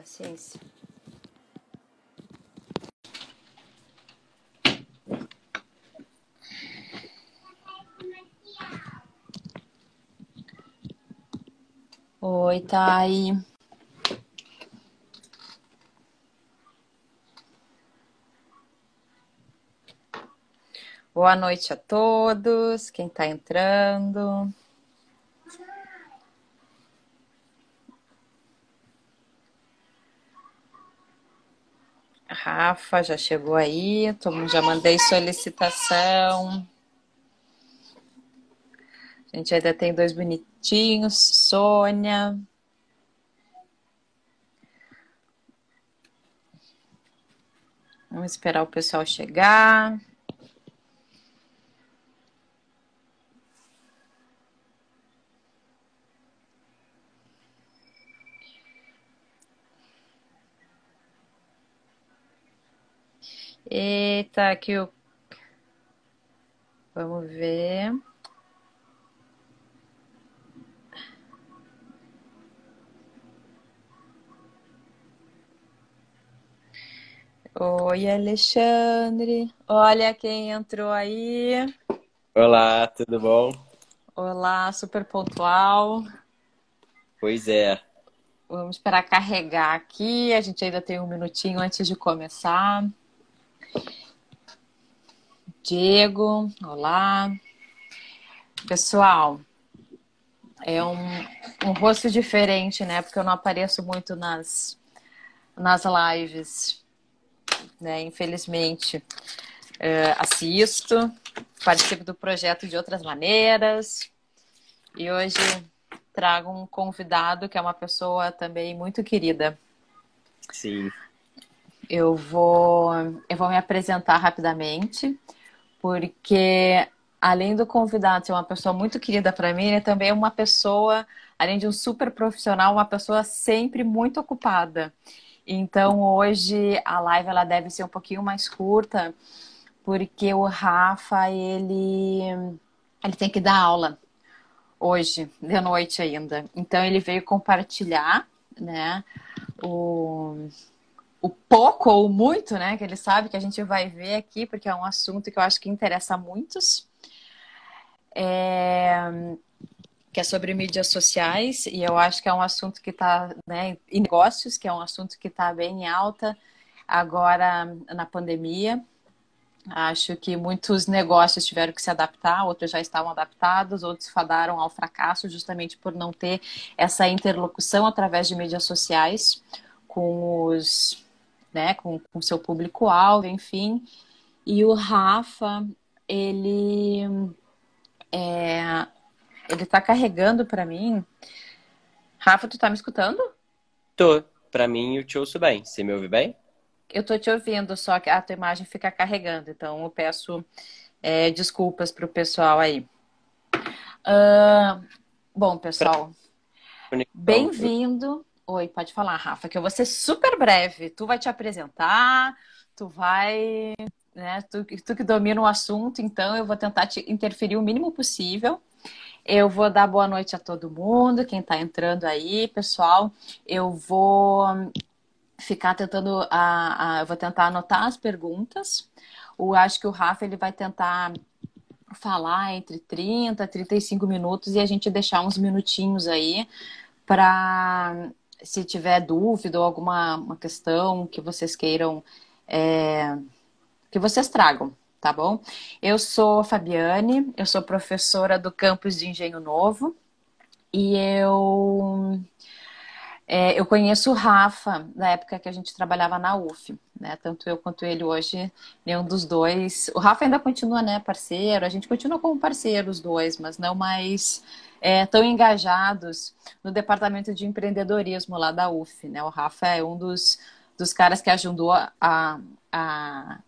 Paciência. Oi, Thay. Boa noite a todos, quem está entrando. Rafa já chegou aí, já mandei solicitação. A gente ainda tem dois bonitinhos, Sônia. Vamos esperar o pessoal chegar. Eita, aqui o. Vamos ver. Oi, Alexandre. Olha quem entrou aí. Olá, tudo bom? Olá, super pontual. Pois é. Vamos esperar carregar aqui. A gente ainda tem um minutinho antes de começar. Diego, olá. Pessoal, é um, um rosto diferente, né? Porque eu não apareço muito nas, nas lives, né? Infelizmente. É, assisto, participo do projeto de outras maneiras. E hoje trago um convidado que é uma pessoa também muito querida. Sim. Eu vou, eu vou me apresentar rapidamente, porque além do convidado ser uma pessoa muito querida para mim, ele também é uma pessoa, além de um super profissional, uma pessoa sempre muito ocupada. Então hoje a live ela deve ser um pouquinho mais curta, porque o Rafa ele ele tem que dar aula hoje de noite ainda. Então ele veio compartilhar, né, o o pouco ou muito, né, que ele sabe que a gente vai ver aqui, porque é um assunto que eu acho que interessa a muitos, é... que é sobre mídias sociais, e eu acho que é um assunto que está, né, em negócios, que é um assunto que está bem em alta agora na pandemia. Acho que muitos negócios tiveram que se adaptar, outros já estavam adaptados, outros fadaram ao fracasso justamente por não ter essa interlocução através de mídias sociais com os né, com o seu público-alvo, enfim. E o Rafa, ele é, ele tá carregando para mim. Rafa, tu tá me escutando? Tô. Para mim, eu te ouço bem. Você me ouve bem? Eu tô te ouvindo, só que a tua imagem fica carregando. Então, eu peço é, desculpas pro pessoal aí. Uh, bom, pessoal, bem-vindo Oi, pode falar, Rafa, que eu vou ser super breve. Tu vai te apresentar, tu vai, né? Tu, tu que domina o assunto, então eu vou tentar te interferir o mínimo possível. Eu vou dar boa noite a todo mundo, quem está entrando aí, pessoal. Eu vou ficar tentando, a, a, eu vou tentar anotar as perguntas. Eu acho que o Rafa ele vai tentar falar entre 30 e 35 minutos e a gente deixar uns minutinhos aí para se tiver dúvida ou alguma uma questão que vocês queiram é, que vocês tragam, tá bom? Eu sou Fabiane, eu sou professora do campus de Engenho Novo e eu é, eu conheço o Rafa da época que a gente trabalhava na UF, né? Tanto eu quanto ele hoje, nenhum dos dois. O Rafa ainda continua, né, parceiro. A gente continua como parceiro os dois, mas não mais é, tão engajados no departamento de empreendedorismo lá da UF, né? O Rafa é um dos, dos caras que ajudou a, a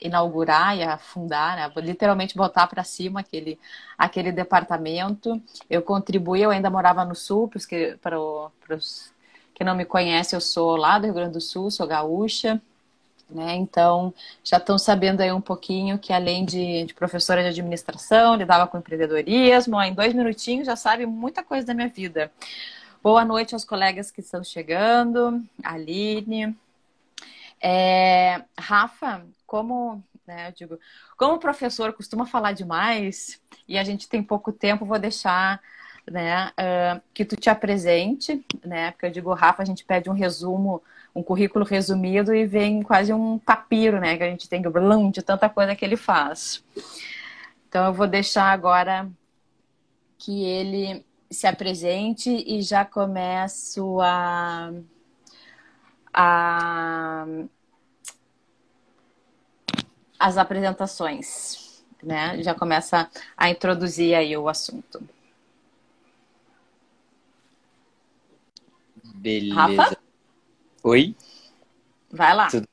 inaugurar e a fundar, né? literalmente botar para cima aquele, aquele departamento. Eu contribuí, eu ainda morava no Sul, para os que não me conhecem, eu sou lá do Rio Grande do Sul, sou gaúcha, né? Então, já estão sabendo aí um pouquinho que além de, de, professora de administração, lidava com empreendedorismo, em dois minutinhos já sabe muita coisa da minha vida. Boa noite aos colegas que estão chegando, Aline. É, Rafa, como né, eu digo, como o professor costuma falar demais e a gente tem pouco tempo, vou deixar né, uh, que tu te apresente, né? Porque eu digo, Rafa, a gente pede um resumo, um currículo resumido e vem quase um papiro, né? Que a gente tem blum, de tanta coisa que ele faz. Então eu vou deixar agora que ele se apresente e já começo a, a as apresentações, né? Já começa a introduzir aí o assunto. Beleza. Rafa? Oi? Vai lá. Tudo...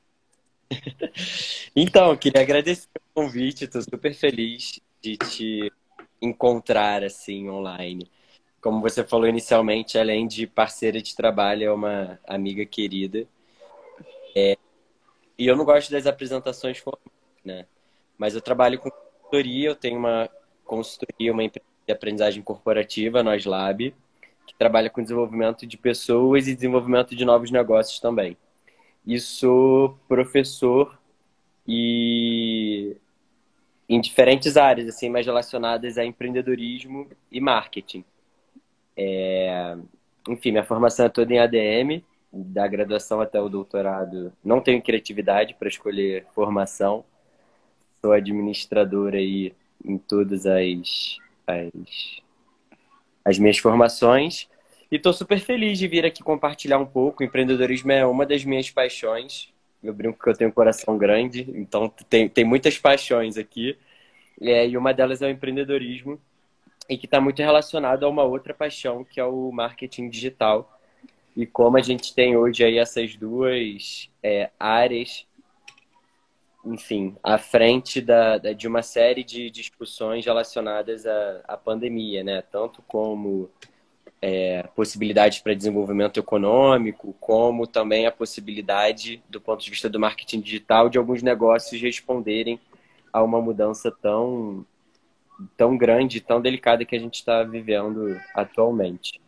então, queria agradecer o convite, estou super feliz de te encontrar assim online. Como você falou inicialmente, além de parceira de trabalho, é uma amiga querida. É... E eu não gosto das apresentações formais, né? Mas eu trabalho com consultoria, eu tenho uma consultoria, uma empresa de aprendizagem corporativa, Nós Lab, que trabalha com desenvolvimento de pessoas e desenvolvimento de novos negócios também. E sou professor e em diferentes áreas, assim, mais relacionadas a empreendedorismo e marketing. É... Enfim, minha formação é toda em ADM, da graduação até o doutorado. Não tenho criatividade para escolher formação. Sou administrador aí em todas as, as as minhas formações. E estou super feliz de vir aqui compartilhar um pouco. O empreendedorismo é uma das minhas paixões. Eu brinco que eu tenho um coração grande, então tem, tem muitas paixões aqui. É, e uma delas é o empreendedorismo, e que está muito relacionado a uma outra paixão, que é o marketing digital. E como a gente tem hoje aí essas duas é, áreas enfim, à frente da, de uma série de discussões relacionadas à, à pandemia, né? Tanto como é, possibilidades para desenvolvimento econômico, como também a possibilidade, do ponto de vista do marketing digital, de alguns negócios responderem a uma mudança tão, tão grande, tão delicada que a gente está vivendo atualmente.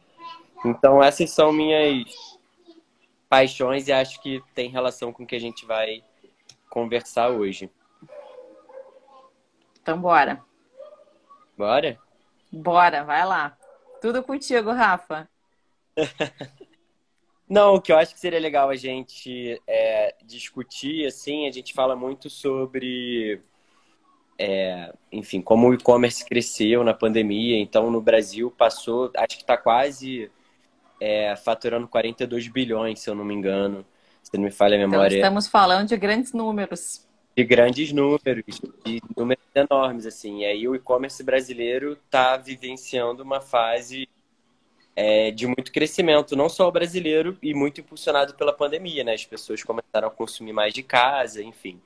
Então, essas são minhas paixões e acho que tem relação com o que a gente vai conversar hoje. Então, bora. Bora? Bora, vai lá. Tudo contigo, Rafa. Não, o que eu acho que seria legal a gente é, discutir, assim, a gente fala muito sobre, é, enfim, como o e-commerce cresceu na pandemia. Então, no Brasil, passou, acho que está quase é, faturando 42 bilhões, se eu não me engano se não me falha a então, memória. Então, estamos falando de grandes números. De grandes números, de números enormes, assim. E aí o e-commerce brasileiro está vivenciando uma fase é, de muito crescimento, não só o brasileiro, e muito impulsionado pela pandemia, né? As pessoas começaram a consumir mais de casa, enfim.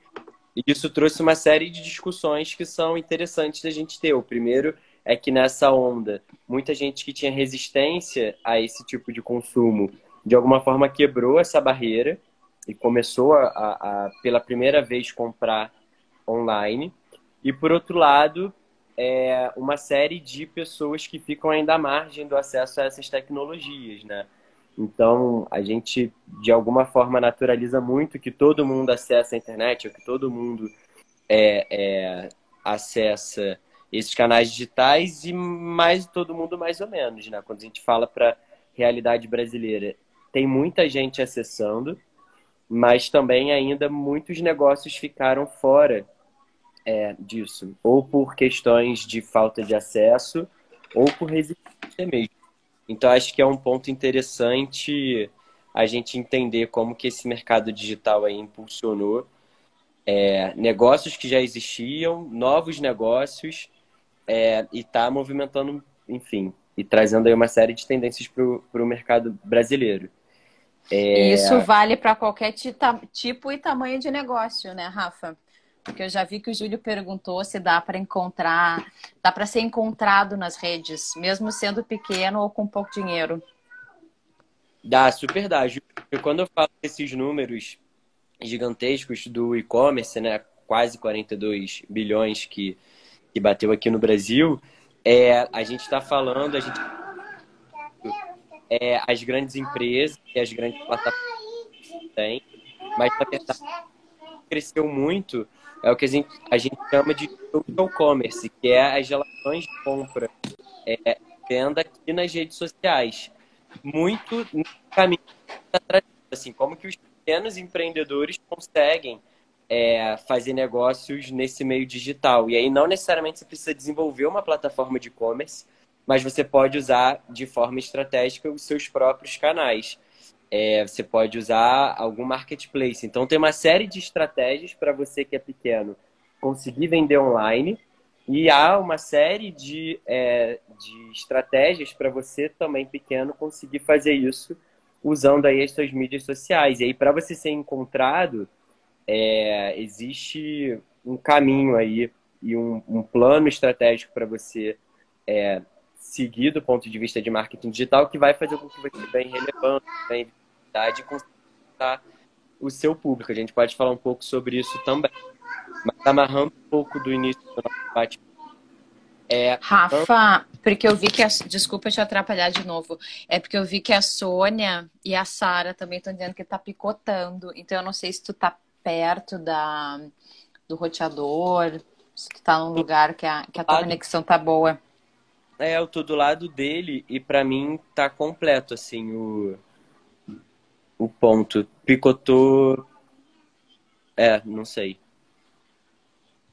E isso trouxe uma série de discussões que são interessantes da gente ter. O primeiro é que nessa onda, muita gente que tinha resistência a esse tipo de consumo, de alguma forma quebrou essa barreira e começou a, a, pela primeira vez comprar online. E por outro lado, é uma série de pessoas que ficam ainda à margem do acesso a essas tecnologias, né? Então, a gente, de alguma forma, naturaliza muito que todo mundo acessa a internet, ou que todo mundo é, é, acessa esses canais digitais e mais todo mundo mais ou menos, né? Quando a gente fala para realidade brasileira, tem muita gente acessando, mas também ainda muitos negócios ficaram fora é, disso, ou por questões de falta de acesso, ou por resistência mesmo. Então acho que é um ponto interessante a gente entender como que esse mercado digital aí impulsionou é, negócios que já existiam, novos negócios, é, e está movimentando, enfim, e trazendo aí uma série de tendências para o mercado brasileiro. É... Isso vale para qualquer tipo e tamanho de negócio, né, Rafa? Porque eu já vi que o Júlio perguntou se dá para encontrar, dá para ser encontrado nas redes, mesmo sendo pequeno ou com pouco dinheiro. Dá, super dá. Quando eu falo desses números gigantescos do e-commerce, né, quase 42 bilhões que, que bateu aqui no Brasil, é, a gente está falando, a gente é, as grandes empresas e as grandes plataformas têm, mas na verdade cresceu muito é o que a gente, a gente chama de social commerce, que é as relações de compra, é, venda aqui nas redes sociais. Muito no caminho assim, como que os pequenos empreendedores conseguem é, fazer negócios nesse meio digital. E aí não necessariamente você precisa desenvolver uma plataforma de e-commerce, mas você pode usar de forma estratégica os seus próprios canais. É, você pode usar algum marketplace. Então tem uma série de estratégias para você que é pequeno conseguir vender online e há uma série de, é, de estratégias para você também pequeno conseguir fazer isso usando aí as suas mídias sociais. E aí para você ser encontrado é, existe um caminho aí e um, um plano estratégico para você é, seguir do ponto de vista de marketing digital que vai fazer com que você bem relevante, bem visibilidade e conquistar o seu público. A gente pode falar um pouco sobre isso também. Mas amarrando um pouco do início do nosso bate é, Rafa, porque eu vi que a. Desculpa te atrapalhar de novo. É porque eu vi que a Sônia e a Sara também estão dizendo que tá picotando. Então eu não sei se tu tá perto da, do roteador, se tu tá num lugar que a, que a tua conexão tá boa. É, eu tô do lado dele e para mim tá completo, assim, o, o ponto. Picotou. É, não sei.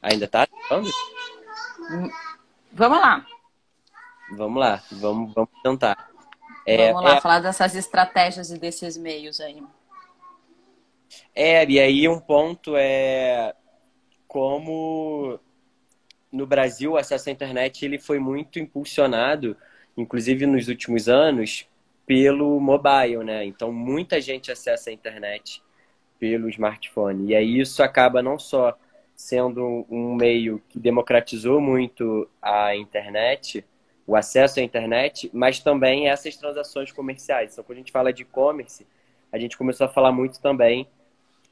Ainda tá? Vamos lá. Vamos lá, vamos, vamos tentar. É, vamos lá, é... falar dessas estratégias e desses meios aí. É, e aí um ponto é como no Brasil o acesso à internet ele foi muito impulsionado, inclusive nos últimos anos, pelo mobile, né? Então muita gente acessa a internet pelo smartphone. E aí isso acaba não só sendo um meio que democratizou muito a internet, o acesso à internet, mas também essas transações comerciais. Então, quando a gente fala de e-commerce, a gente começou a falar muito também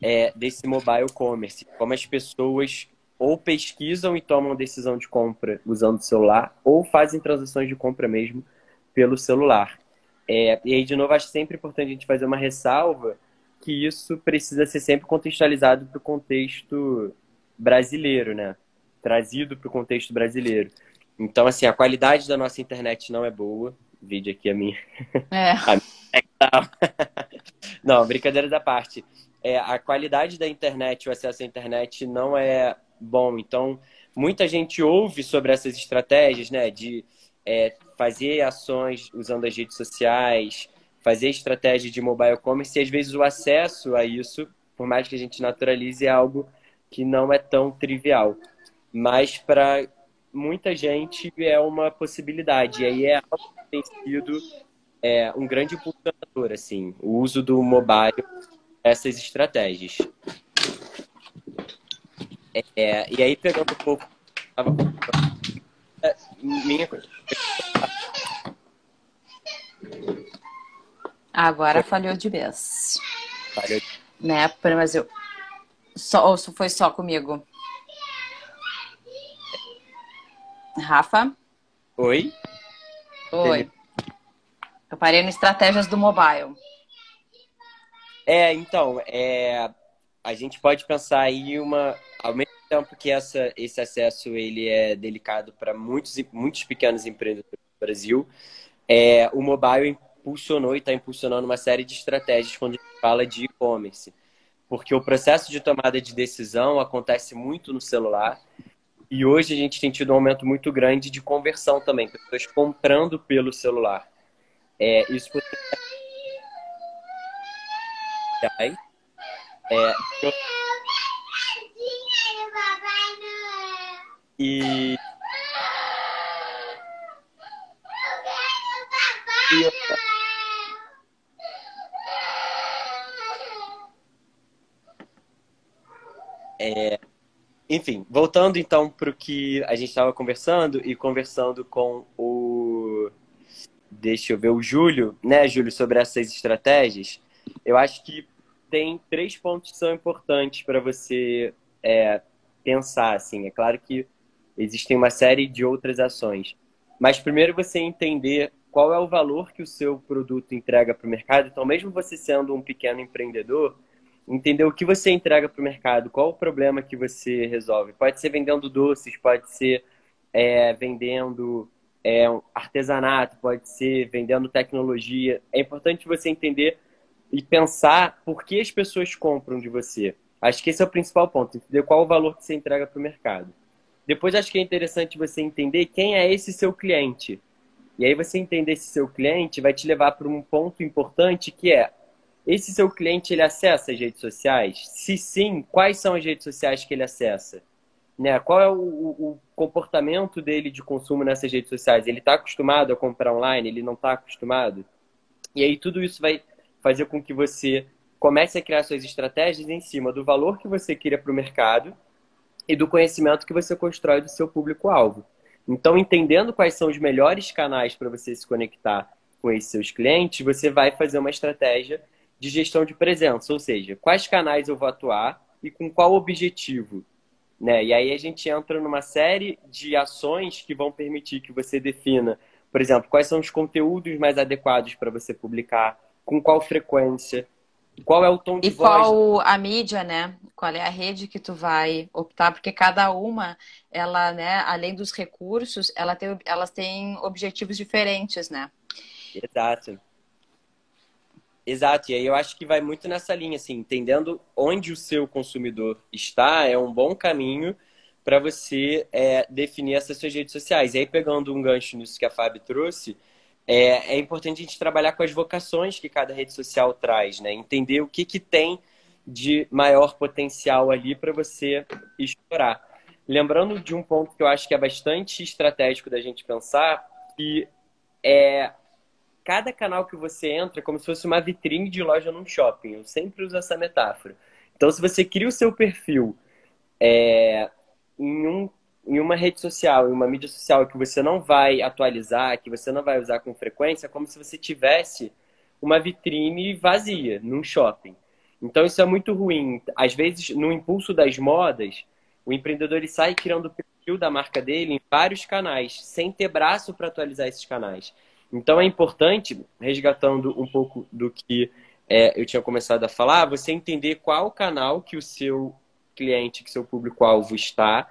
é, desse mobile commerce, como as pessoas ou pesquisam e tomam decisão de compra usando o celular, ou fazem transações de compra mesmo pelo celular. É, e aí, de novo, acho sempre importante a gente fazer uma ressalva que isso precisa ser sempre contextualizado para o contexto brasileiro, né? Trazido para o contexto brasileiro. Então, assim, a qualidade da nossa internet não é boa. Vídeo aqui a minha. É. a minha... não, brincadeira da parte é, a qualidade da internet, o acesso à internet não é bom. Então, muita gente ouve sobre essas estratégias, né? De é, fazer ações usando as redes sociais, fazer estratégia de mobile commerce, e às vezes o acesso a isso, por mais que a gente naturalize, é algo que não é tão trivial. Mas para muita gente é uma possibilidade. E aí é algo que tem sido é, um grande impulsionador, assim, o uso do mobile essas estratégias. É, e aí, pegando um pouco. É, minha. Agora falhou de vez. Falhou. Né? Mas eu. Só, ou foi só comigo? Rafa? Oi? Oi. Eu parei no estratégias do mobile. É, então, é, a gente pode pensar aí uma, ao mesmo tempo que essa, esse acesso ele é delicado para muitos, muitos pequenos empreendedores do Brasil, é, o mobile impulsionou e está impulsionando uma série de estratégias quando a gente fala de e-commerce. Porque o processo de tomada de decisão acontece muito no celular e hoje a gente tem tido um aumento muito grande de conversão também, pessoas comprando pelo celular. É, isso. É, E. É, enfim, voltando então para o que a gente estava conversando e conversando com o. Deixa eu ver, o Júlio, né, Júlio, sobre essas estratégias. Eu acho que tem três pontos que são importantes para você é, pensar. Assim. É claro que existem uma série de outras ações. Mas primeiro você entender qual é o valor que o seu produto entrega para o mercado. Então, mesmo você sendo um pequeno empreendedor, entender o que você entrega para o mercado, qual o problema que você resolve. Pode ser vendendo doces, pode ser é, vendendo é, artesanato, pode ser vendendo tecnologia. É importante você entender e pensar por que as pessoas compram de você. Acho que esse é o principal ponto, entender qual o valor que você entrega para o mercado. Depois acho que é interessante você entender quem é esse seu cliente. E aí você entender esse seu cliente vai te levar para um ponto importante que é esse seu cliente ele acessa as redes sociais? Se sim, quais são as redes sociais que ele acessa? Né? Qual é o, o comportamento dele de consumo nessas redes sociais? Ele está acostumado a comprar online? Ele não está acostumado? E aí tudo isso vai fazer com que você comece a criar suas estratégias em cima do valor que você cria para o mercado e do conhecimento que você constrói do seu público-alvo. Então, entendendo quais são os melhores canais para você se conectar com esses seus clientes, você vai fazer uma estratégia de gestão de presença, ou seja, quais canais eu vou atuar e com qual objetivo. Né? E aí a gente entra numa série de ações que vão permitir que você defina, por exemplo, quais são os conteúdos mais adequados para você publicar, com qual frequência, qual é o tom de e voz? E qual a mídia, né? Qual é a rede que tu vai optar? Porque cada uma, ela, né, além dos recursos, ela tem, elas têm objetivos diferentes, né? Exato. Exato, e aí eu acho que vai muito nessa linha, assim, entendendo onde o seu consumidor está, é um bom caminho para você é, definir essas suas redes sociais. E aí, pegando um gancho nisso que a Fábio trouxe, é, é importante a gente trabalhar com as vocações que cada rede social traz, né? Entender o que, que tem de maior potencial ali para você explorar. Lembrando de um ponto que eu acho que é bastante estratégico da gente pensar, que é cada canal que você entra é como se fosse uma vitrine de loja num shopping. Eu sempre uso essa metáfora. Então, se você cria o seu perfil é, em um em uma rede social, em uma mídia social que você não vai atualizar, que você não vai usar com frequência, é como se você tivesse uma vitrine vazia num shopping. Então isso é muito ruim. Às vezes, no impulso das modas, o empreendedor ele sai criando o perfil da marca dele em vários canais, sem ter braço para atualizar esses canais. Então é importante, resgatando um pouco do que é, eu tinha começado a falar, você entender qual canal que o seu cliente, que seu público-alvo está,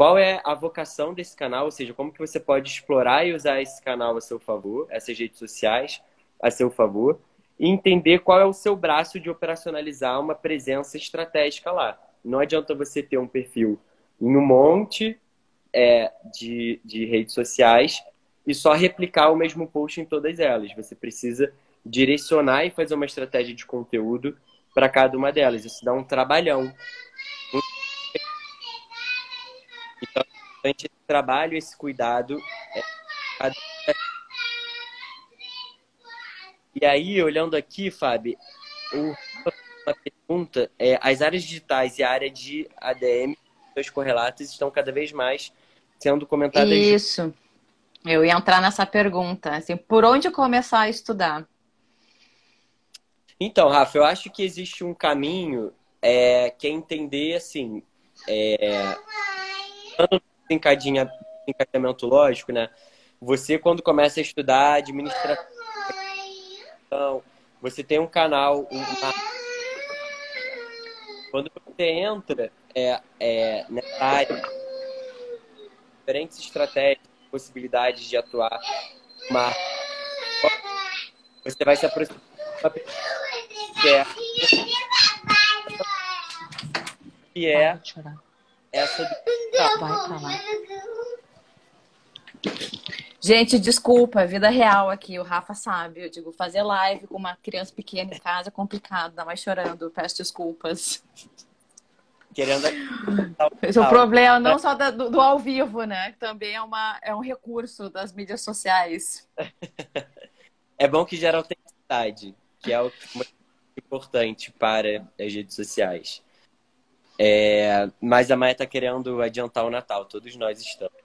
qual é a vocação desse canal, ou seja, como que você pode explorar e usar esse canal a seu favor, essas redes sociais a seu favor, e entender qual é o seu braço de operacionalizar uma presença estratégica lá. Não adianta você ter um perfil em um monte é, de, de redes sociais e só replicar o mesmo post em todas elas. Você precisa direcionar e fazer uma estratégia de conteúdo para cada uma delas. Isso dá um trabalhão esse trabalho, esse cuidado. É... E aí, olhando aqui, Fábio, uma pergunta é: as áreas digitais e a área de ADM, seus correlatos, estão cada vez mais sendo comentadas. Isso. Eu ia entrar nessa pergunta. Assim, por onde começar a estudar? Então, Rafa, eu acho que existe um caminho é, que é entender assim. É, desencadeamento lógico, né? Você, quando começa a estudar administração, você tem um canal, uma... quando você entra é, é, nessa área, diferentes estratégias, possibilidades de atuar, uma... você vai se aproximar que é, que é essa Vai pra lá. Gente, desculpa, vida real aqui, o Rafa sabe. Eu digo, fazer live com uma criança pequena em casa é complicado, ainda mais chorando, peço desculpas. Querendo. Esse é o problema, não só do, do, ao vivo, né? Que também é, uma, é um recurso das mídias sociais. É bom que gera autenticidade, que é o importante para as redes sociais. É, mas a Maia tá querendo adiantar o Natal, todos nós estamos.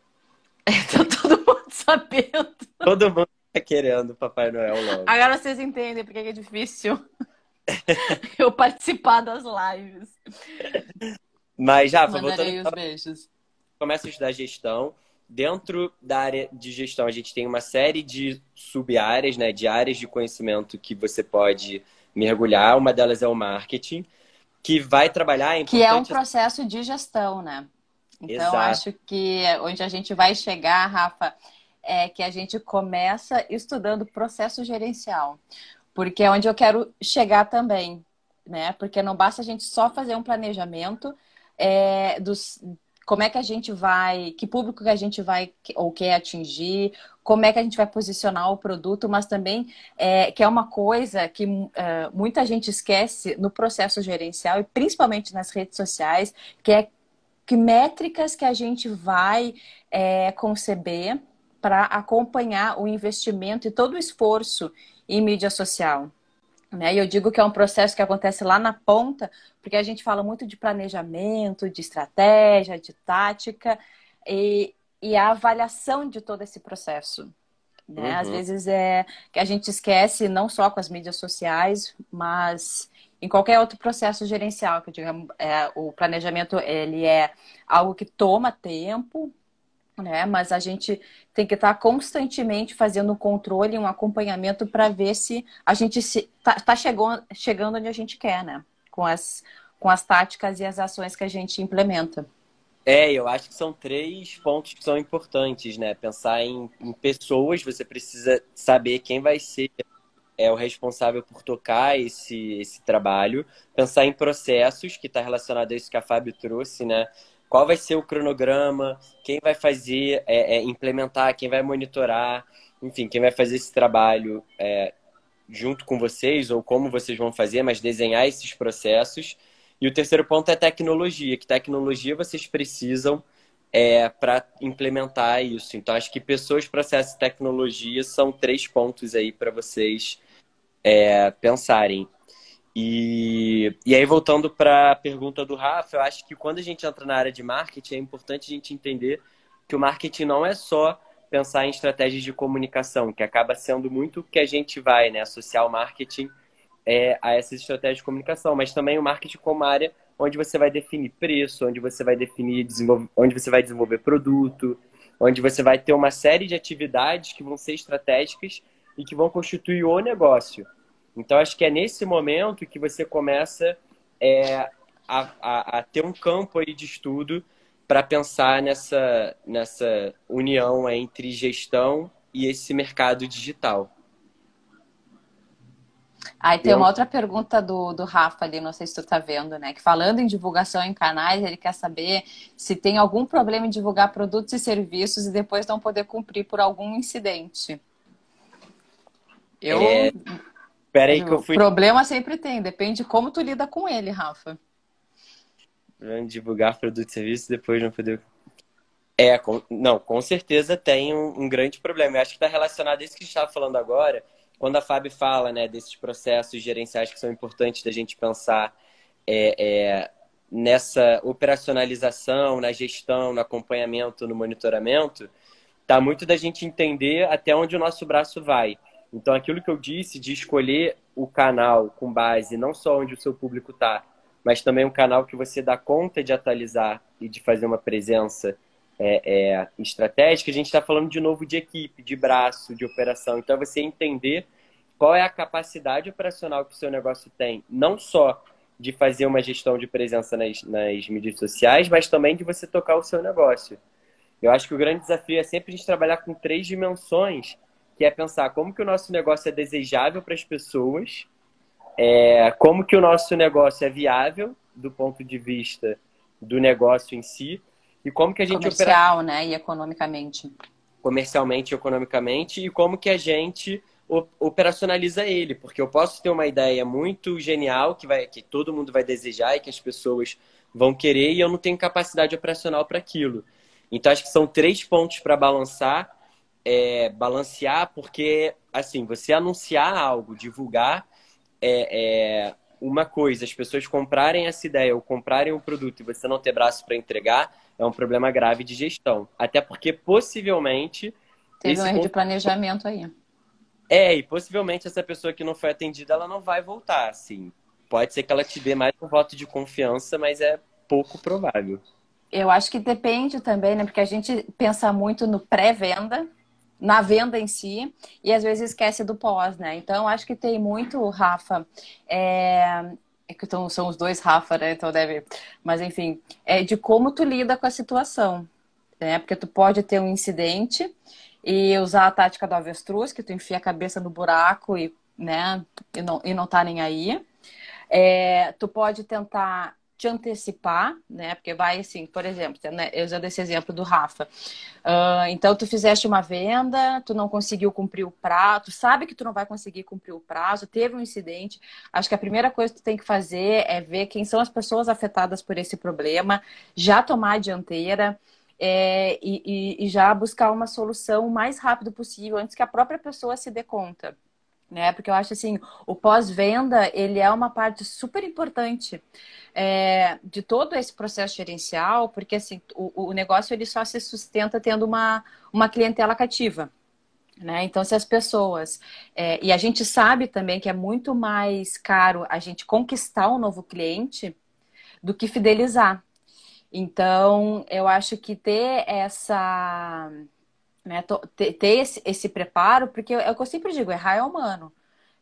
Tá todo mundo sabendo. Todo mundo tá querendo Papai Noel logo. Agora vocês entendem porque é difícil eu participar das lives. Mas, já, voltando... os beijos. Começa a estudar gestão. dentro da área de gestão, a gente tem uma série de sub-áreas, né, de áreas de conhecimento que você pode mergulhar. Uma delas é o marketing, que vai trabalhar... É que é um processo de gestão, né? Então, Exato. acho que onde a gente vai chegar, Rafa, é que a gente começa estudando processo gerencial. Porque é onde eu quero chegar também, né? Porque não basta a gente só fazer um planejamento é, dos, como é que a gente vai, que público que a gente vai ou quer atingir, como é que a gente vai posicionar o produto, mas também é, que é uma coisa que é, muita gente esquece no processo gerencial e principalmente nas redes sociais, que é que métricas que a gente vai é, conceber para acompanhar o investimento e todo o esforço em mídia social. Né? E eu digo que é um processo que acontece lá na ponta, porque a gente fala muito de planejamento, de estratégia, de tática e, e a avaliação de todo esse processo. Né? Uhum. Às vezes é que a gente esquece, não só com as mídias sociais, mas em qualquer outro processo gerencial, que digo, é, o planejamento ele é algo que toma tempo, né? Mas a gente tem que estar constantemente fazendo um controle, um acompanhamento para ver se a gente está tá chegando, chegando onde a gente quer, né? Com as, com as táticas e as ações que a gente implementa. É, eu acho que são três pontos que são importantes, né? Pensar em, em pessoas, você precisa saber quem vai ser é o responsável por tocar esse, esse trabalho. Pensar em processos, que está relacionado a isso que a Fábio trouxe, né? Qual vai ser o cronograma, quem vai fazer, é, é, implementar, quem vai monitorar, enfim, quem vai fazer esse trabalho é, junto com vocês ou como vocês vão fazer, mas desenhar esses processos. E o terceiro ponto é tecnologia, que tecnologia vocês precisam é, para implementar isso. Então, acho que pessoas, processos e tecnologia são três pontos aí para vocês é, pensarem. E, e aí, voltando para a pergunta do Rafa, eu acho que quando a gente entra na área de marketing, é importante a gente entender que o marketing não é só pensar em estratégias de comunicação, que acaba sendo muito que a gente vai né, associar o marketing é, a essas estratégias de comunicação, mas também o marketing como área onde você vai definir preço, onde você vai definir, onde você vai desenvolver produto, onde você vai ter uma série de atividades que vão ser estratégicas e que vão constituir o negócio. Então, acho que é nesse momento que você começa é, a, a, a, ter um campo aí de estudo para pensar nessa, nessa união entre gestão e esse mercado digital. Aí tem uma outra pergunta do, do Rafa ali, não sei se tu tá vendo, né? Que falando em divulgação em canais, ele quer saber se tem algum problema em divulgar produtos e serviços e depois não poder cumprir por algum incidente. Eu é... Espera aí que eu fui. Problema sempre tem, depende de como tu lida com ele, Rafa. Divulgar produto e serviço depois não poder. É, com... não, com certeza tem um, um grande problema. Eu acho que está relacionado a isso que a gente estava falando agora, quando a Fábio fala né, desses processos gerenciais que são importantes da gente pensar é, é, nessa operacionalização, na gestão, no acompanhamento, no monitoramento, tá muito da gente entender até onde o nosso braço vai. Então, aquilo que eu disse de escolher o canal com base não só onde o seu público está, mas também um canal que você dá conta de atualizar e de fazer uma presença é, é, estratégica, a gente está falando de novo de equipe, de braço, de operação. Então, é você entender qual é a capacidade operacional que o seu negócio tem, não só de fazer uma gestão de presença nas, nas mídias sociais, mas também de você tocar o seu negócio. Eu acho que o grande desafio é sempre a gente trabalhar com três dimensões que é pensar como que o nosso negócio é desejável para as pessoas, é, como que o nosso negócio é viável do ponto de vista do negócio em si e como que a gente comercial, opera... né, e economicamente, comercialmente, e economicamente e como que a gente operacionaliza ele, porque eu posso ter uma ideia muito genial que vai que todo mundo vai desejar e que as pessoas vão querer e eu não tenho capacidade operacional para aquilo. Então acho que são três pontos para balançar é, balancear, porque, assim, você anunciar algo, divulgar é, é, uma coisa, as pessoas comprarem essa ideia ou comprarem um produto e você não ter braço para entregar, é um problema grave de gestão. Até porque, possivelmente. Teve um erro de planejamento aí. É, e possivelmente essa pessoa que não foi atendida, ela não vai voltar, assim. Pode ser que ela te dê mais um voto de confiança, mas é pouco provável. Eu acho que depende também, né? Porque a gente pensa muito no pré-venda, na venda em si, e às vezes esquece do pós, né? Então, acho que tem muito, Rafa, é, então, são os dois Rafa, né? Então deve. Mas enfim, é de como tu lida com a situação. Né? Porque tu pode ter um incidente e usar a tática do avestruz, que tu enfia a cabeça no buraco e, né, e, não, e não tá nem aí. É, tu pode tentar te antecipar, né? Porque vai assim, por exemplo, né? usando esse exemplo do Rafa. Uh, então, tu fizeste uma venda, tu não conseguiu cumprir o prazo, tu sabe que tu não vai conseguir cumprir o prazo, teve um incidente. Acho que a primeira coisa que tu tem que fazer é ver quem são as pessoas afetadas por esse problema, já tomar a dianteira. É, e, e, e já buscar uma solução o mais rápido possível, antes que a própria pessoa se dê conta né? Porque eu acho assim, o pós-venda ele é uma parte super importante é, de todo esse processo gerencial, porque assim o, o negócio ele só se sustenta tendo uma, uma clientela cativa. Né? Então, se as pessoas. É, e a gente sabe também que é muito mais caro a gente conquistar um novo cliente do que fidelizar. Então, eu acho que ter essa né, ter, esse, esse preparo, porque é o que eu sempre digo, errar é humano.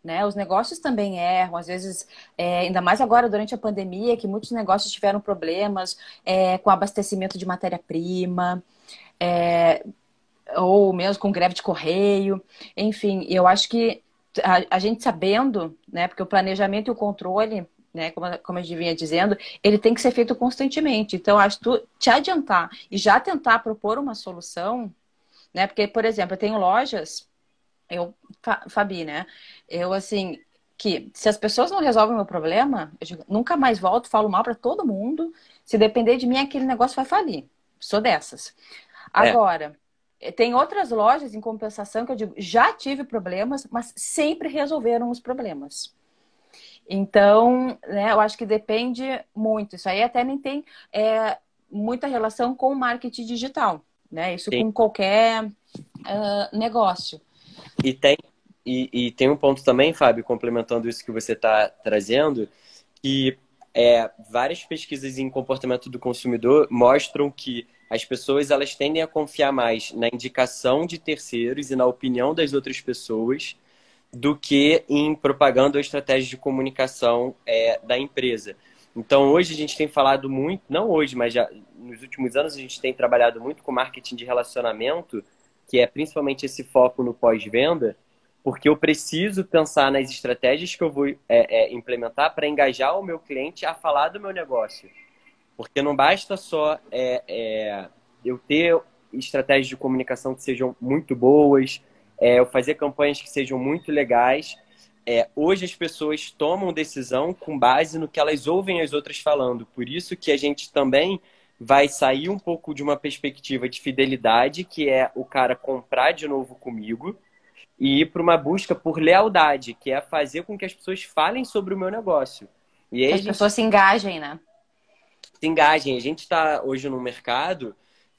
Né? Os negócios também erram, às vezes, é, ainda mais agora durante a pandemia, que muitos negócios tiveram problemas é, com abastecimento de matéria-prima, é, ou mesmo com greve de correio. Enfim, eu acho que a, a, gente sabendo, né, porque o planejamento e o controle, né, como, como eu vinha dizendo, ele tem que ser feito constantemente. Então, acho que tu te adiantar e já tentar propor uma solução né? Porque, por exemplo, eu tenho lojas, eu, Fabi, né? Eu, assim, que se as pessoas não resolvem o meu problema, eu digo, nunca mais volto, falo mal para todo mundo. Se depender de mim, aquele negócio vai falir. Sou dessas. É. Agora, é. tem outras lojas em compensação que eu digo, já tive problemas, mas sempre resolveram os problemas. Então, né, eu acho que depende muito. Isso aí até nem tem é, muita relação com o marketing digital né? Isso Sim. com qualquer uh, negócio. E tem, e, e, tem um ponto também, Fábio, complementando isso que você está trazendo, que é, várias pesquisas em comportamento do consumidor mostram que as pessoas elas tendem a confiar mais na indicação de terceiros e na opinião das outras pessoas do que em propaganda ou estratégia de comunicação é, da empresa. Então, hoje a gente tem falado muito, não hoje, mas já nos últimos anos a gente tem trabalhado muito com marketing de relacionamento, que é principalmente esse foco no pós-venda, porque eu preciso pensar nas estratégias que eu vou é, é, implementar para engajar o meu cliente a falar do meu negócio. Porque não basta só é, é eu ter estratégias de comunicação que sejam muito boas, é, eu fazer campanhas que sejam muito legais, é, hoje as pessoas tomam decisão com base no que elas ouvem as outras falando. Por isso que a gente também vai sair um pouco de uma perspectiva de fidelidade, que é o cara comprar de novo comigo, e ir para uma busca por lealdade, que é fazer com que as pessoas falem sobre o meu negócio. E as gente... pessoas se engajem, né? Se engajem. A gente está hoje no mercado,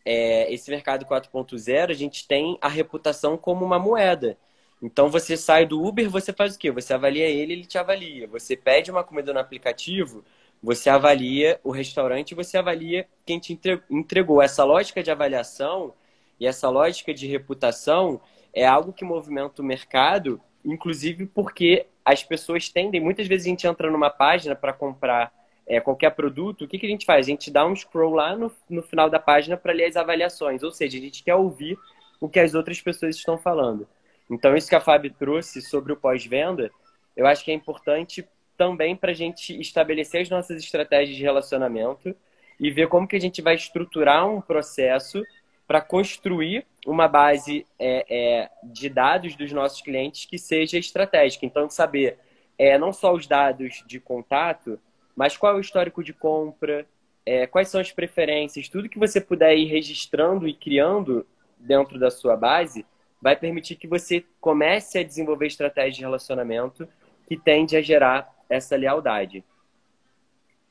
é, esse mercado 4.0, a gente tem a reputação como uma moeda. Então você sai do Uber, você faz o quê? Você avalia ele, ele te avalia. Você pede uma comida no aplicativo, você avalia o restaurante, você avalia quem te entregou. Essa lógica de avaliação e essa lógica de reputação é algo que movimenta o mercado, inclusive porque as pessoas tendem, muitas vezes a gente entra numa página para comprar é, qualquer produto, o que, que a gente faz? A gente dá um scroll lá no, no final da página para ler as avaliações, ou seja, a gente quer ouvir o que as outras pessoas estão falando. Então, isso que a Fábio trouxe sobre o pós-venda, eu acho que é importante também para a gente estabelecer as nossas estratégias de relacionamento e ver como que a gente vai estruturar um processo para construir uma base é, é, de dados dos nossos clientes que seja estratégica. Então, saber é, não só os dados de contato, mas qual é o histórico de compra, é, quais são as preferências, tudo que você puder ir registrando e criando dentro da sua base vai permitir que você comece a desenvolver estratégias de relacionamento que tende a gerar essa lealdade.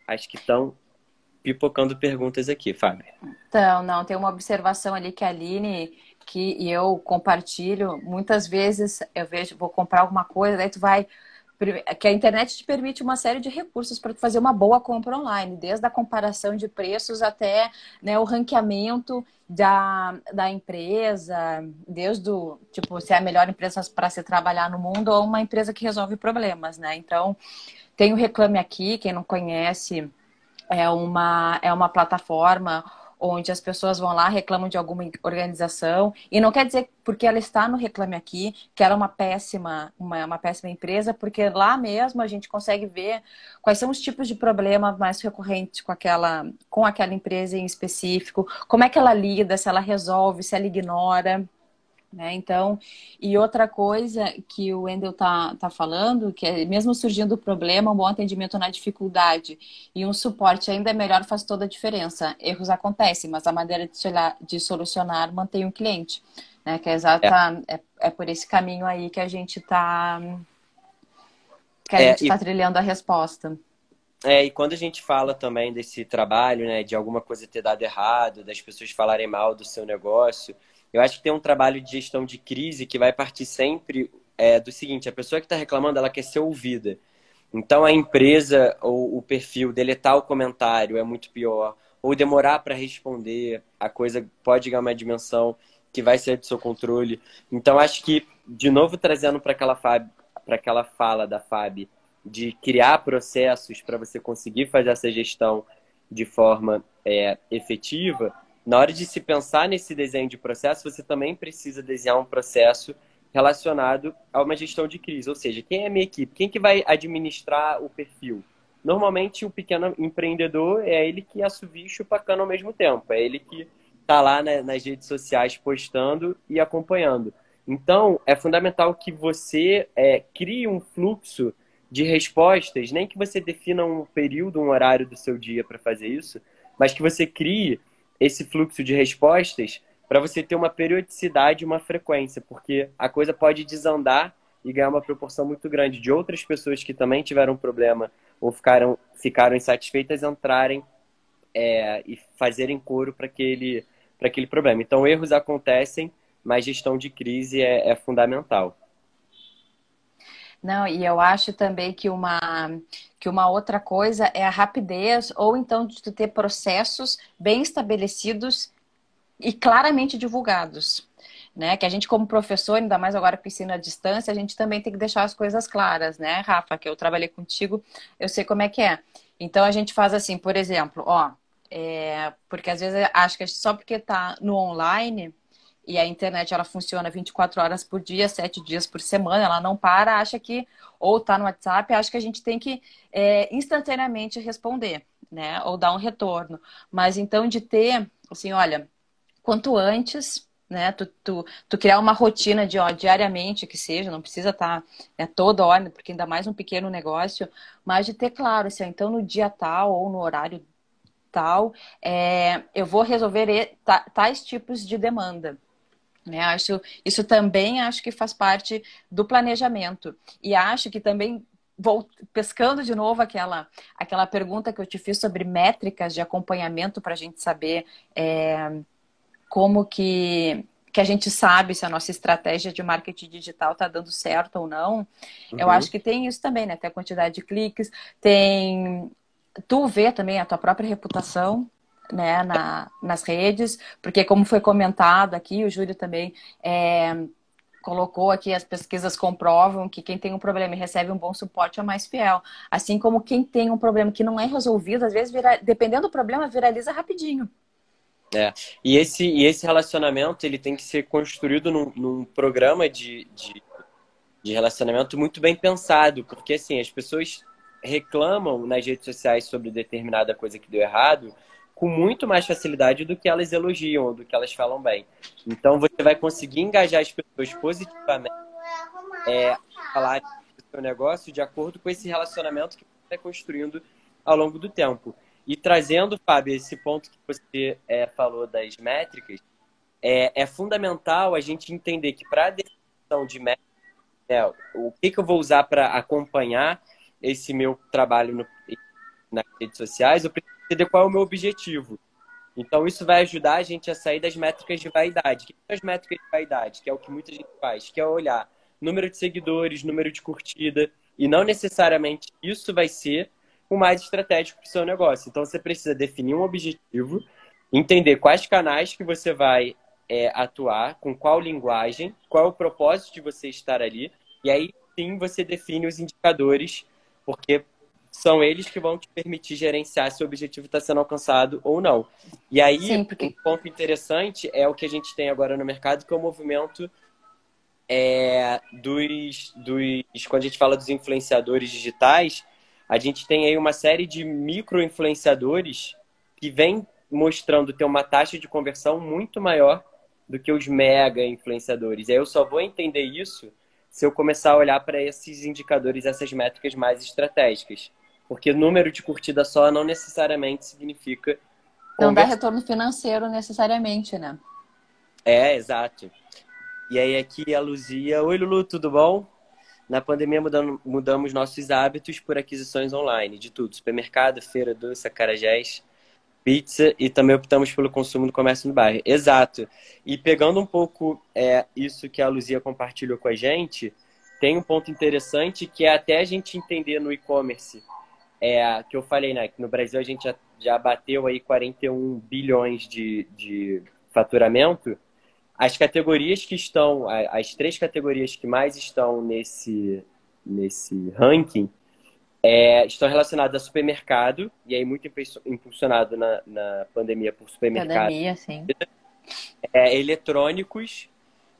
Acho que estão pipocando perguntas aqui, Fábio. Então, não, tem uma observação ali que a Aline, que eu compartilho, muitas vezes eu vejo, vou comprar alguma coisa, daí tu vai que a internet te permite uma série de recursos para fazer uma boa compra online, desde a comparação de preços até né, o ranqueamento da, da empresa, desde o, tipo, se é a melhor empresa para se trabalhar no mundo ou uma empresa que resolve problemas, né? Então, tem o Reclame Aqui, quem não conhece, é uma, é uma plataforma onde as pessoas vão lá, reclamam de alguma organização, e não quer dizer porque ela está no Reclame Aqui que ela é uma péssima, uma, uma péssima empresa, porque lá mesmo a gente consegue ver quais são os tipos de problema mais recorrentes com aquela, com aquela empresa em específico, como é que ela lida, se ela resolve, se ela ignora. Né? Então, e outra coisa que o Wendel tá, tá falando, que é mesmo surgindo o problema, um bom atendimento na dificuldade e um suporte ainda melhor faz toda a diferença. Erros acontecem, mas a maneira de, de solucionar mantém o cliente. Né? Que é, exata, é. é, é por esse caminho aí que a gente está que a é, gente está trilhando a resposta. É, e quando a gente fala também desse trabalho, né, de alguma coisa ter dado errado, das pessoas falarem mal do seu negócio, eu acho que tem um trabalho de gestão de crise que vai partir sempre é, do seguinte: a pessoa que está reclamando, ela quer ser ouvida. Então, a empresa ou o perfil deletar o comentário é muito pior, ou demorar para responder, a coisa pode ganhar uma dimensão que vai ser do seu controle. Então, acho que, de novo, trazendo para aquela, aquela fala da Fábio, de criar processos para você conseguir fazer essa gestão de forma é, efetiva, na hora de se pensar nesse desenho de processo, você também precisa desenhar um processo relacionado a uma gestão de crise. Ou seja, quem é a minha equipe? Quem que vai administrar o perfil? Normalmente, o pequeno empreendedor é ele que assovia e chupa cana ao mesmo tempo. É ele que está lá né, nas redes sociais postando e acompanhando. Então, é fundamental que você é, crie um fluxo de respostas, nem que você defina um período, um horário do seu dia para fazer isso, mas que você crie esse fluxo de respostas para você ter uma periodicidade e uma frequência, porque a coisa pode desandar e ganhar uma proporção muito grande de outras pessoas que também tiveram problema ou ficaram, ficaram insatisfeitas entrarem é, e fazerem coro para aquele, aquele problema. Então, erros acontecem, mas gestão de crise é, é fundamental. Não, e eu acho também que uma, que uma outra coisa é a rapidez, ou então de ter processos bem estabelecidos e claramente divulgados. Né? Que a gente, como professor, ainda mais agora que ensino à distância, a gente também tem que deixar as coisas claras, né, Rafa? Que eu trabalhei contigo, eu sei como é que é. Então a gente faz assim, por exemplo, ó, é, porque às vezes acho que só porque está no online e a internet ela funciona 24 horas por dia, 7 dias por semana, ela não para, acha que, ou está no WhatsApp, acha que a gente tem que é, instantaneamente responder, né? Ou dar um retorno. Mas então de ter, assim, olha, quanto antes, né? Tu, tu, tu criar uma rotina de ó, diariamente que seja, não precisa estar tá, é, toda hora, porque ainda mais um pequeno negócio, mas de ter claro, assim, então no dia tal ou no horário tal, é, eu vou resolver tais tipos de demanda. Né? Acho, isso também acho que faz parte do planejamento. E acho que também vou pescando de novo aquela, aquela pergunta que eu te fiz sobre métricas de acompanhamento para a gente saber é, como que, que a gente sabe se a nossa estratégia de marketing digital está dando certo ou não. Uhum. Eu acho que tem isso também, né? Tem a quantidade de cliques, tem tu vê também a tua própria reputação, né, na, nas redes, porque como foi comentado aqui, o Júlio também é, colocou aqui, as pesquisas comprovam que quem tem um problema e recebe um bom suporte é mais fiel. Assim como quem tem um problema que não é resolvido, às vezes, vira, dependendo do problema, viraliza rapidinho. É, e esse, e esse relacionamento ele tem que ser construído num, num programa de, de, de relacionamento muito bem pensado, porque assim, as pessoas reclamam nas redes sociais sobre determinada coisa que deu errado, com muito mais facilidade do que elas elogiam, do que elas falam bem. Então você vai conseguir engajar as pessoas positivamente, é, falar do seu negócio de acordo com esse relacionamento que você está construindo ao longo do tempo. E trazendo, Fábio, esse ponto que você é, falou das métricas, é, é, fundamental a gente entender que para a definição de métricas, é, o que, que eu vou usar para acompanhar esse meu trabalho no, nas redes sociais, eu preciso entender qual é o meu objetivo. Então, isso vai ajudar a gente a sair das métricas de vaidade. O que são as métricas de vaidade? Que é o que muita gente faz, que é olhar número de seguidores, número de curtida. E não necessariamente isso vai ser o mais estratégico para o seu negócio. Então você precisa definir um objetivo, entender quais canais que você vai é, atuar, com qual linguagem, qual é o propósito de você estar ali, e aí sim você define os indicadores, porque são eles que vão te permitir gerenciar se o objetivo está sendo alcançado ou não. E aí, sim, porque... um ponto interessante é o que a gente tem agora no mercado, que é o movimento é, dos, dos. Quando a gente fala dos influenciadores digitais, a gente tem aí uma série de micro-influenciadores que vem mostrando ter uma taxa de conversão muito maior do que os mega influenciadores. E aí eu só vou entender isso se eu começar a olhar para esses indicadores, essas métricas mais estratégicas. Porque número de curtida só não necessariamente significa. Não dá retorno financeiro necessariamente, né? É, exato. E aí aqui a Luzia. Oi, Lulu, tudo bom? Na pandemia mudamos, mudamos nossos hábitos por aquisições online, de tudo. Supermercado, feira, doce, acarajés, pizza e também optamos pelo consumo do comércio no bairro. Exato. E pegando um pouco é, isso que a Luzia compartilhou com a gente, tem um ponto interessante que é até a gente entender no e-commerce, é, que eu falei, né, que no Brasil a gente já, já bateu aí 41 bilhões de, de faturamento, as categorias que estão, as três categorias que mais estão nesse, nesse ranking, é, estão relacionadas a supermercado, e aí muito impulsionado na, na pandemia por supermercado. Pandemia, sim. É, eletrônicos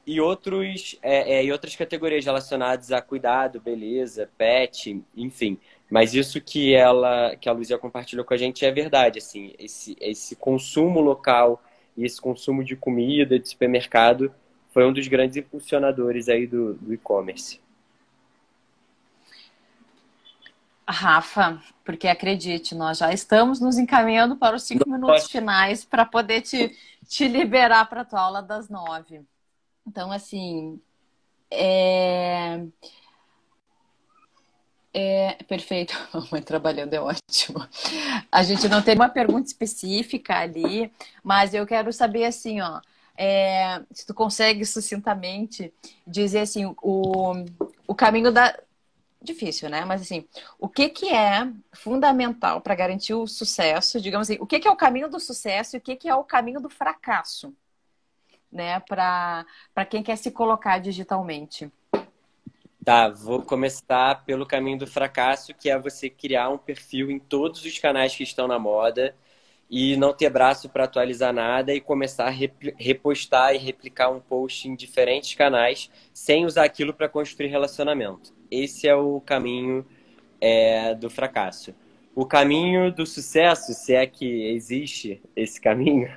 e, outros, é, é, e outras categorias relacionadas a cuidado, beleza, pet, enfim. Mas isso que ela, que a Luzia compartilhou com a gente é verdade, assim, esse, esse consumo local e esse consumo de comida, de supermercado, foi um dos grandes impulsionadores aí do, do e-commerce. Rafa, porque acredite, nós já estamos nos encaminhando para os cinco minutos finais para poder te, te liberar para a tua aula das nove. Então, assim, é... É, perfeito, mãe trabalhando é ótimo. A gente não tem uma pergunta específica ali, mas eu quero saber assim, ó, é, se tu consegue sucintamente dizer assim o, o caminho da, difícil, né? Mas assim, o que que é fundamental para garantir o sucesso? Digamos assim, o que que é o caminho do sucesso e o que que é o caminho do fracasso, né? Para quem quer se colocar digitalmente. Tá, vou começar pelo caminho do fracasso, que é você criar um perfil em todos os canais que estão na moda e não ter braço para atualizar nada e começar a repostar e replicar um post em diferentes canais sem usar aquilo para construir relacionamento. Esse é o caminho é, do fracasso. O caminho do sucesso, se é que existe esse caminho,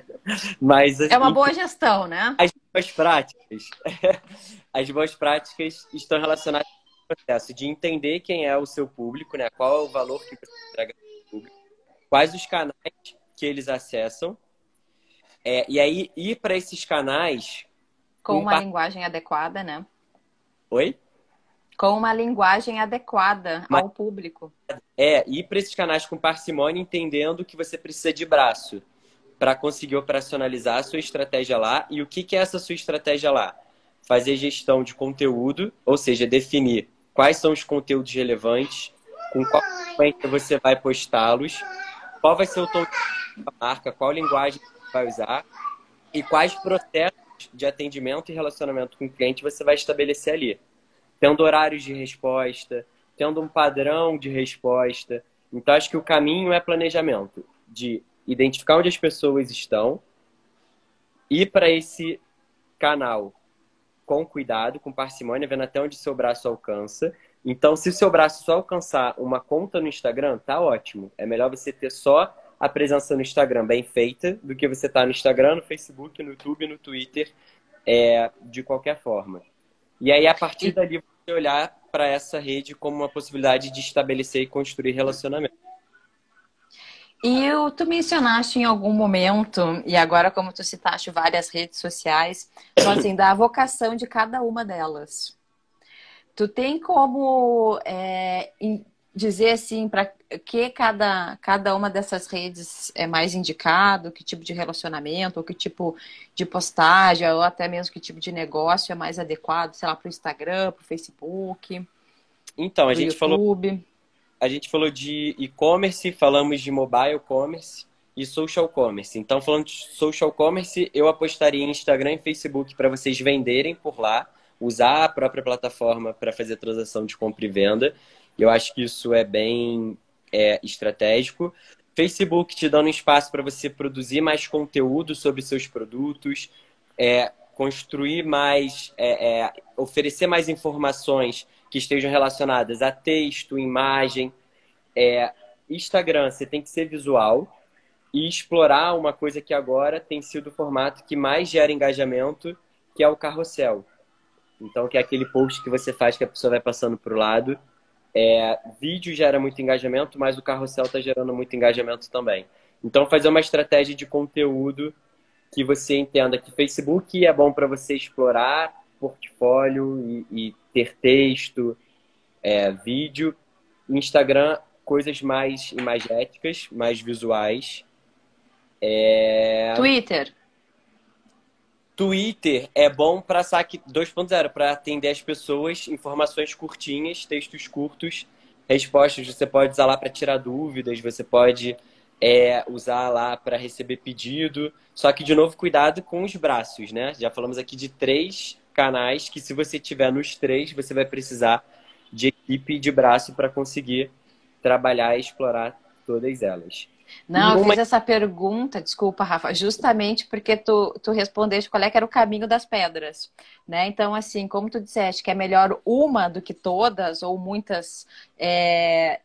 mas é uma boa gestão, né? As boas práticas, as boas práticas estão relacionadas ao processo de entender quem é o seu público, né? Qual é o valor que você entrega ao público, quais os canais que eles acessam. É, e aí, ir para esses canais. Com uma linguagem adequada, né? Oi? Com uma linguagem adequada Mas, ao público. É, ir para esses canais com parcimônia, entendendo que você precisa de braço para conseguir operacionalizar a sua estratégia lá. E o que, que é essa sua estratégia lá? Fazer gestão de conteúdo, ou seja, definir quais são os conteúdos relevantes, com qual frequência você vai postá-los, qual vai ser o tom da marca, qual linguagem você vai usar e quais processos de atendimento e relacionamento com o cliente você vai estabelecer ali. Tendo horários de resposta, tendo um padrão de resposta. Então, acho que o caminho é planejamento de identificar onde as pessoas estão, ir para esse canal com cuidado, com parcimônia, vendo até onde seu braço alcança. Então, se o seu braço só alcançar uma conta no Instagram, tá ótimo. É melhor você ter só a presença no Instagram bem feita do que você estar tá no Instagram, no Facebook, no YouTube, no Twitter, é, de qualquer forma. E aí, a partir dali, você olhar para essa rede como uma possibilidade de estabelecer e construir relacionamento. E tu mencionaste em algum momento, e agora como tu citaste várias redes sociais, assim, da vocação de cada uma delas. Tu tem como é, dizer assim para que cada, cada uma dessas redes é mais indicado, que tipo de relacionamento, ou que tipo de postagem, ou até mesmo que tipo de negócio é mais adequado, sei lá, para o Instagram, para o Facebook? Então, a gente YouTube. falou. A gente falou de e-commerce, falamos de mobile commerce e social commerce. Então, falando de social commerce, eu apostaria em Instagram e Facebook para vocês venderem por lá, usar a própria plataforma para fazer transação de compra e venda. Eu acho que isso é bem é, estratégico. Facebook te dando espaço para você produzir mais conteúdo sobre seus produtos, é, construir mais, é, é, oferecer mais informações que estejam relacionadas a texto, imagem. É, Instagram, você tem que ser visual e explorar uma coisa que agora tem sido o formato que mais gera engajamento, que é o carrossel. Então, que é aquele post que você faz que a pessoa vai passando para o lado é, vídeo gera muito engajamento, mas o carrossel está gerando muito engajamento também. Então, fazer uma estratégia de conteúdo que você entenda que Facebook é bom para você explorar portfólio e, e ter texto, é, vídeo. Instagram, coisas mais imagéticas, mais visuais. É... Twitter. Twitter é bom para saque 2.0, para atender as pessoas, informações curtinhas, textos curtos, respostas. Você pode usar lá para tirar dúvidas, você pode é, usar lá para receber pedido. Só que, de novo, cuidado com os braços, né? Já falamos aqui de três canais que, se você tiver nos três, você vai precisar de equipe de braço para conseguir trabalhar e explorar todas elas. Não, eu fiz essa pergunta, desculpa, Rafa, justamente porque tu, tu respondeste qual é que era o caminho das pedras, né? Então, assim, como tu disseste que é melhor uma do que todas, ou muitas é,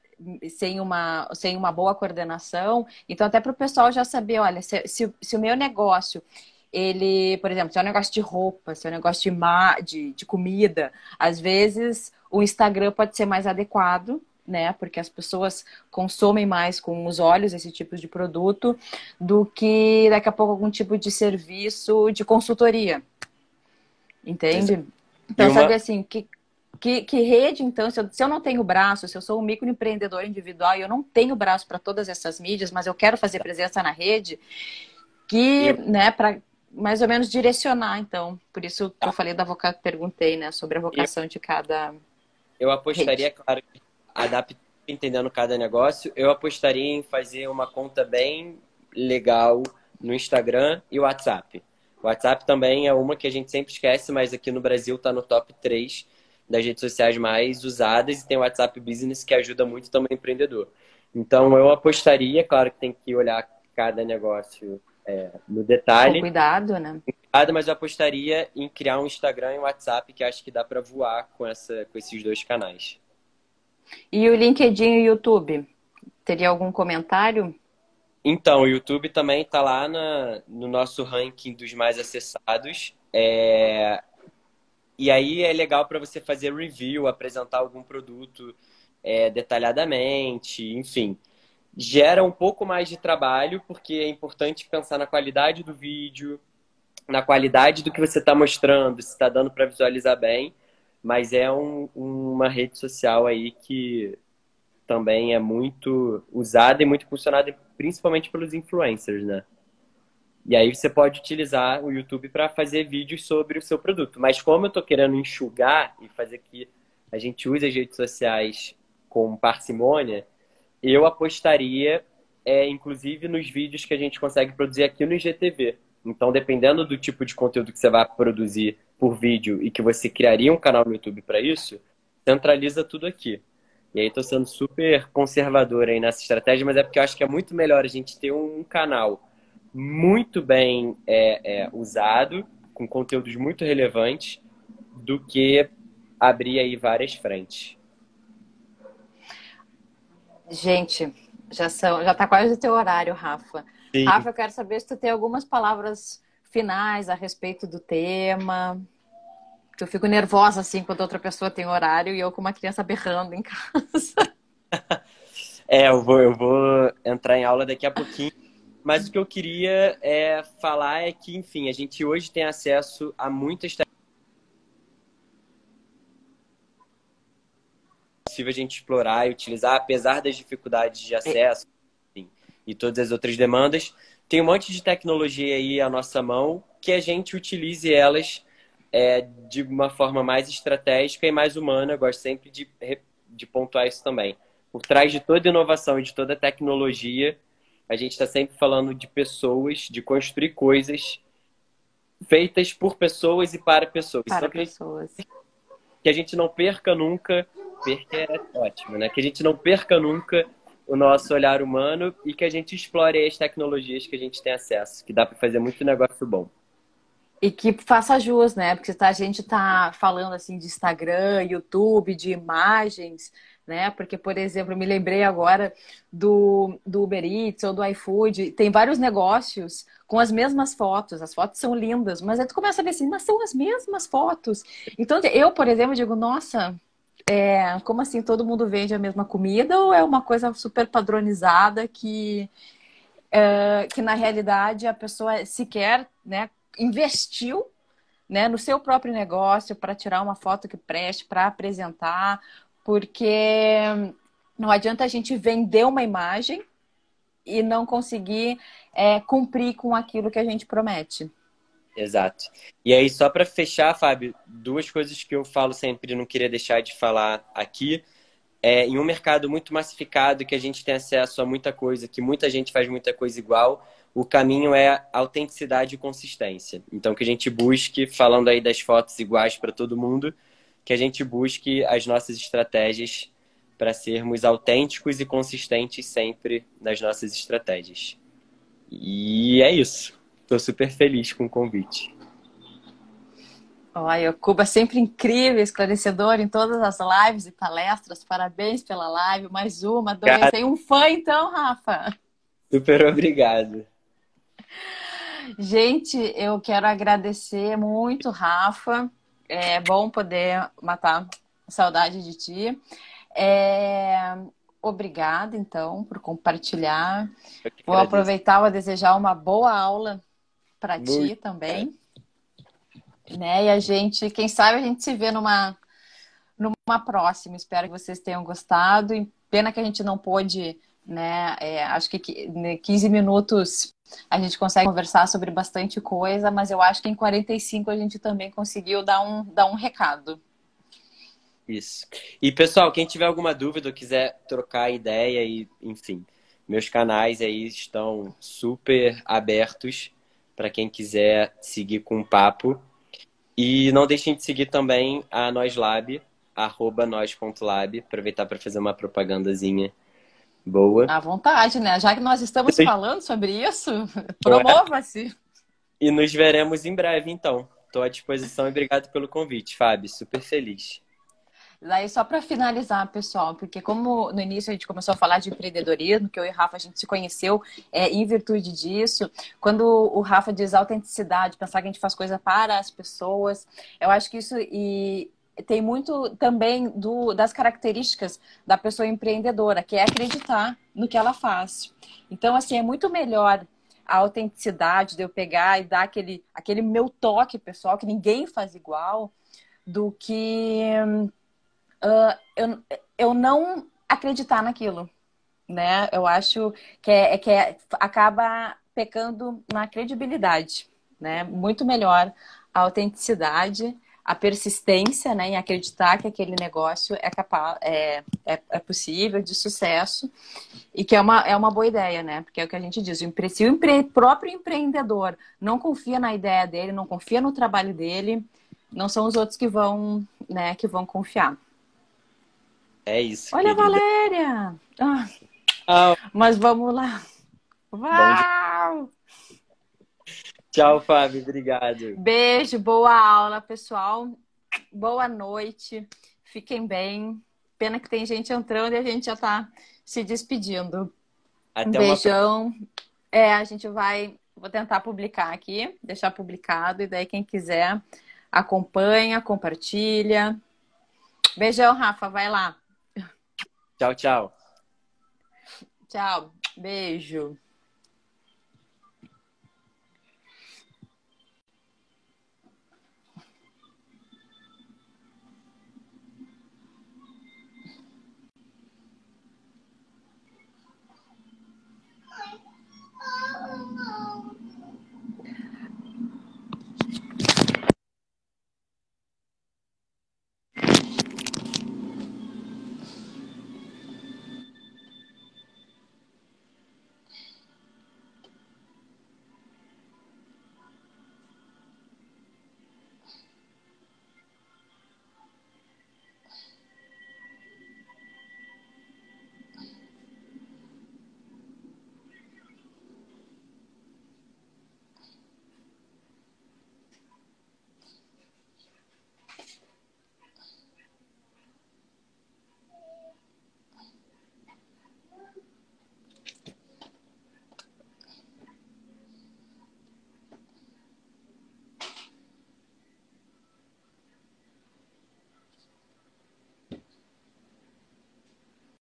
sem, uma, sem uma boa coordenação, então até para o pessoal já saber, olha, se, se, se o meu negócio ele, por exemplo, se é um negócio de roupa, se é um negócio de, de, de comida, às vezes o Instagram pode ser mais adequado, né? Porque as pessoas consomem mais com os olhos esse tipo de produto do que daqui a pouco algum tipo de serviço de consultoria. Entende? Então, uma... sabe assim, que, que, que, rede, então, se eu, se eu não tenho braço, se eu sou um microempreendedor individual e eu não tenho braço para todas essas mídias, mas eu quero fazer presença na rede, que, eu... né, para mais ou menos direcionar, então. Por isso que eu falei da vocação, perguntei, né, sobre a vocação eu... de cada. Eu apostaria, rede. claro, adaptando, entendendo cada negócio, eu apostaria em fazer uma conta bem legal no Instagram e o WhatsApp. O WhatsApp também é uma que a gente sempre esquece, mas aqui no Brasil está no top 3 das redes sociais mais usadas e tem o WhatsApp Business que ajuda muito também o empreendedor. Então eu apostaria, claro que tem que olhar cada negócio é, no detalhe. Com cuidado, né? Cuidado, mas eu apostaria em criar um Instagram e um WhatsApp que acho que dá para voar com, essa, com esses dois canais. E o LinkedIn e o YouTube? Teria algum comentário? Então, o YouTube também está lá na, no nosso ranking dos mais acessados. É... E aí é legal para você fazer review, apresentar algum produto é, detalhadamente, enfim. Gera um pouco mais de trabalho, porque é importante pensar na qualidade do vídeo, na qualidade do que você está mostrando, se está dando para visualizar bem mas é um, uma rede social aí que também é muito usada e muito funcionada principalmente pelos influencers, né? E aí você pode utilizar o YouTube para fazer vídeos sobre o seu produto. Mas como eu estou querendo enxugar e fazer que a gente use as redes sociais com parcimônia, eu apostaria, é, inclusive, nos vídeos que a gente consegue produzir aqui no IGTV. Então, dependendo do tipo de conteúdo que você vai produzir por vídeo e que você criaria um canal no YouTube para isso, centraliza tudo aqui. E aí estou sendo super conservador aí nessa estratégia, mas é porque eu acho que é muito melhor a gente ter um canal muito bem é, é, usado, com conteúdos muito relevantes, do que abrir aí várias frentes. Gente, já são, já está quase o teu horário, Rafa. Sim. Rafa, eu quero saber se tu tem algumas palavras finais a respeito do tema. Eu fico nervosa assim quando outra pessoa tem horário e eu com uma criança berrando em casa. é, eu vou, eu vou entrar em aula daqui a pouquinho. Mas o que eu queria é falar é que, enfim, a gente hoje tem acesso a muitas possível a gente explorar e utilizar, apesar das dificuldades de acesso enfim, e todas as outras demandas. Tem um monte de tecnologia aí à nossa mão que a gente utilize elas é, de uma forma mais estratégica e mais humana. Eu gosto sempre de de pontuar isso também. Por trás de toda inovação e de toda tecnologia, a gente está sempre falando de pessoas, de construir coisas feitas por pessoas e para pessoas. Para então, pessoas. Que a gente não perca nunca, perca é ótimo, né? Que a gente não perca nunca o nosso olhar humano e que a gente explore as tecnologias que a gente tem acesso, que dá para fazer muito negócio bom. E que faça jus, né? Porque a gente tá falando assim de Instagram, YouTube, de imagens, né? Porque, por exemplo, me lembrei agora do, do Uber Eats ou do iFood, tem vários negócios com as mesmas fotos, as fotos são lindas, mas aí tu começa a ver assim, mas são as mesmas fotos. Então, eu, por exemplo, digo, nossa, é, como assim todo mundo vende a mesma comida ou é uma coisa super padronizada que, é, que na realidade a pessoa sequer né, investiu né, no seu próprio negócio para tirar uma foto que preste, para apresentar, porque não adianta a gente vender uma imagem e não conseguir é, cumprir com aquilo que a gente promete. Exato. E aí, só para fechar, Fábio, duas coisas que eu falo sempre e não queria deixar de falar aqui. É, em um mercado muito massificado, que a gente tem acesso a muita coisa, que muita gente faz muita coisa igual, o caminho é autenticidade e consistência. Então, que a gente busque, falando aí das fotos iguais para todo mundo, que a gente busque as nossas estratégias para sermos autênticos e consistentes sempre nas nossas estratégias. E é isso. Estou super feliz com o convite. Olha, o Cuba é sempre incrível, esclarecedor em todas as lives e palestras. Parabéns pela live. Mais uma, dois. Tem um fã então, Rafa. Super obrigado. Gente, eu quero agradecer muito, Rafa. É bom poder matar saudade de ti. É... Obrigada, então, por compartilhar. Vou aproveitar para desejar uma boa aula para ti também. Né? E a gente, quem sabe, a gente se vê numa, numa próxima. Espero que vocês tenham gostado. Pena que a gente não pôde, né? É, acho que 15 minutos a gente consegue conversar sobre bastante coisa, mas eu acho que em 45 a gente também conseguiu dar um, dar um recado. Isso. E pessoal, quem tiver alguma dúvida ou quiser trocar ideia e, enfim, meus canais aí estão super abertos para quem quiser seguir com um papo. E não deixem de seguir também a Noslab, arroba nós.lab, aproveitar para fazer uma propagandazinha boa. À vontade, né? Já que nós estamos falando sobre isso, promova-se. E nos veremos em breve, então. Estou à disposição e obrigado pelo convite, Fábio. Super feliz. Daí, só para finalizar, pessoal, porque como no início a gente começou a falar de empreendedorismo, que eu e o Rafa a gente se conheceu é, em virtude disso, quando o Rafa diz autenticidade, pensar que a gente faz coisa para as pessoas, eu acho que isso e tem muito também do, das características da pessoa empreendedora, que é acreditar no que ela faz. Então, assim, é muito melhor a autenticidade de eu pegar e dar aquele, aquele meu toque pessoal, que ninguém faz igual, do que uh, eu, eu não acreditar naquilo, né? Eu acho que, é, é, que é, acaba pecando na credibilidade, né? Muito melhor a autenticidade, a persistência, né, em acreditar que aquele negócio é capaz, é, é, é, possível, de sucesso, e que é uma, é uma boa ideia, né? Porque é o que a gente diz, se o empre, próprio empreendedor não confia na ideia dele, não confia no trabalho dele, não são os outros que vão, né, que vão confiar. É isso. Olha querida. a Valéria! Ah. Ah. Mas vamos lá. Uau! Tchau, Fábio. Obrigado. Beijo, boa aula, pessoal. Boa noite. Fiquem bem. Pena que tem gente entrando e a gente já está se despedindo. Até um beijão. Uma... É, a gente vai. Vou tentar publicar aqui, deixar publicado, e daí quem quiser acompanha, compartilha. Beijão, Rafa. Vai lá. Tchau, tchau. Tchau. Beijo.